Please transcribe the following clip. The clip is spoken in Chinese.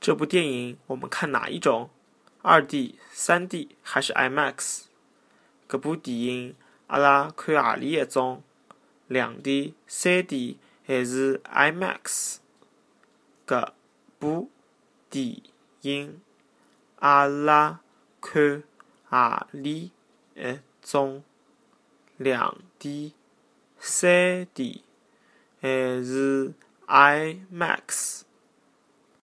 这部电影我们看哪一种？二 D、三 D 还是 IMAX？搿部电影阿拉看何里一种？两 D、三 D 还是 IMAX？搿部电影阿拉看何里一种？两 D、三 D 还是 IMAX？